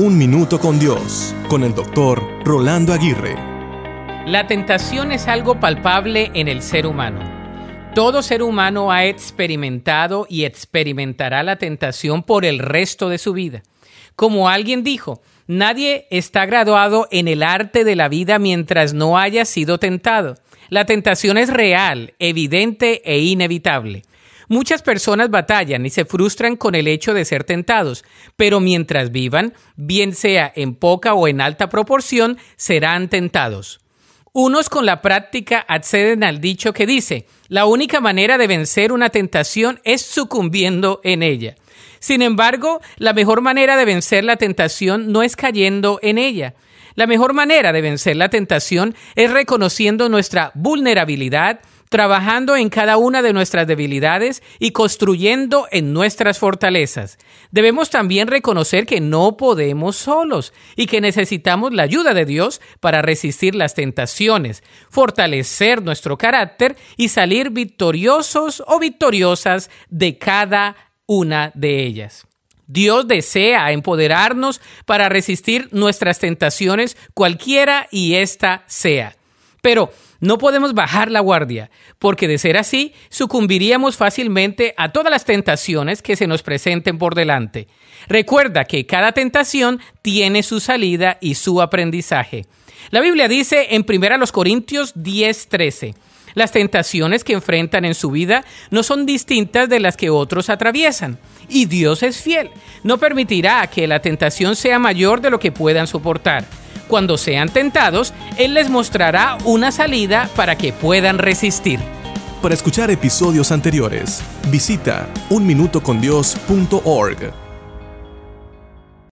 Un Minuto con Dios, con el doctor Rolando Aguirre. La tentación es algo palpable en el ser humano. Todo ser humano ha experimentado y experimentará la tentación por el resto de su vida. Como alguien dijo, nadie está graduado en el arte de la vida mientras no haya sido tentado. La tentación es real, evidente e inevitable. Muchas personas batallan y se frustran con el hecho de ser tentados, pero mientras vivan, bien sea en poca o en alta proporción, serán tentados. Unos con la práctica acceden al dicho que dice, la única manera de vencer una tentación es sucumbiendo en ella. Sin embargo, la mejor manera de vencer la tentación no es cayendo en ella. La mejor manera de vencer la tentación es reconociendo nuestra vulnerabilidad, trabajando en cada una de nuestras debilidades y construyendo en nuestras fortalezas. Debemos también reconocer que no podemos solos y que necesitamos la ayuda de Dios para resistir las tentaciones, fortalecer nuestro carácter y salir victoriosos o victoriosas de cada una de ellas. Dios desea empoderarnos para resistir nuestras tentaciones, cualquiera y ésta sea. Pero no podemos bajar la guardia, porque de ser así, sucumbiríamos fácilmente a todas las tentaciones que se nos presenten por delante. Recuerda que cada tentación tiene su salida y su aprendizaje. La Biblia dice en 1 Corintios 10:13, las tentaciones que enfrentan en su vida no son distintas de las que otros atraviesan. Y Dios es fiel. No permitirá que la tentación sea mayor de lo que puedan soportar cuando sean tentados, Él les mostrará una salida para que puedan resistir. Para escuchar episodios anteriores, visita unminutocondios.org.